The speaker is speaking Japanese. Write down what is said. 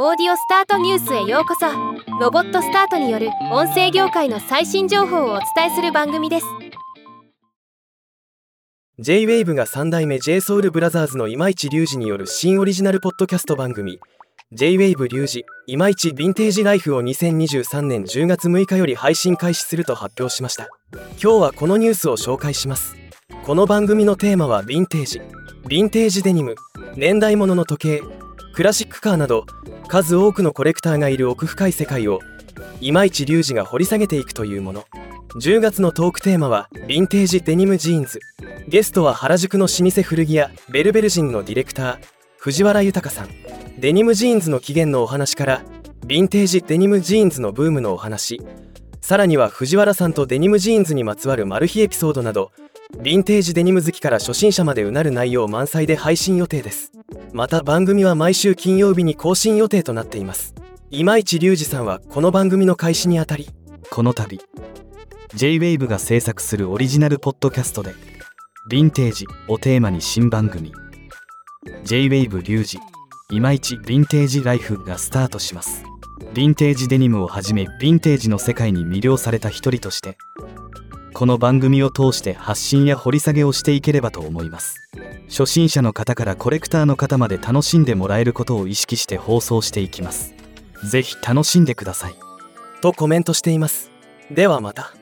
オーディオスタートニュースへようこそ。ロボットスタートによる音声業界の最新情報をお伝えする番組です。J-WAVE が3代目 JSOULBROTHERS の今市隆二による新オリジナルポッドキャスト番組。J-WAVE 隆二今市ヴィンテージライフを2023年10月6日より配信開始すると発表しました。今日はこのニュースを紹介します。この番組のテーマはヴィンテージ。ヴィンテージデニム。年代物の時計。クラシックカーなど数多くのコレクターがいる奥深い世界を今市隆二が掘り下げていくというもの。10月のトークテーマはヴィンテージデニムジーンズ。ゲストは原宿の老舗古着屋ベルベルジンのディレクター藤原豊さん。デニムジーンズの起源のお話からヴィンテージデニムジーンズのブームのお話。さらには藤原さんとデニムジーンズにまつわるマル秘エピソードなどヴィンテージデニム好きから初心者までうなる内容満載で配信予定です。また番組は毎週金曜日に更新予定となっています。今市隆二さんはこの番組の開始にあたり。この度 J-WAVE が制作するオリジナルポッドキャストで「ヴィンテージ」をテーマに新番組 J-WAVE リュウジ今市ヴィンテージライフがスタートします。ヴィンテージデニムをはじめヴィンテージの世界に魅了された一人としてこの番組を通して発信や掘り下げをしていければと思います。初心者の方からコレクターの方まで楽しんでもらえることを意識して放送していきます。是非楽しんでください。とコメントしています。ではまた。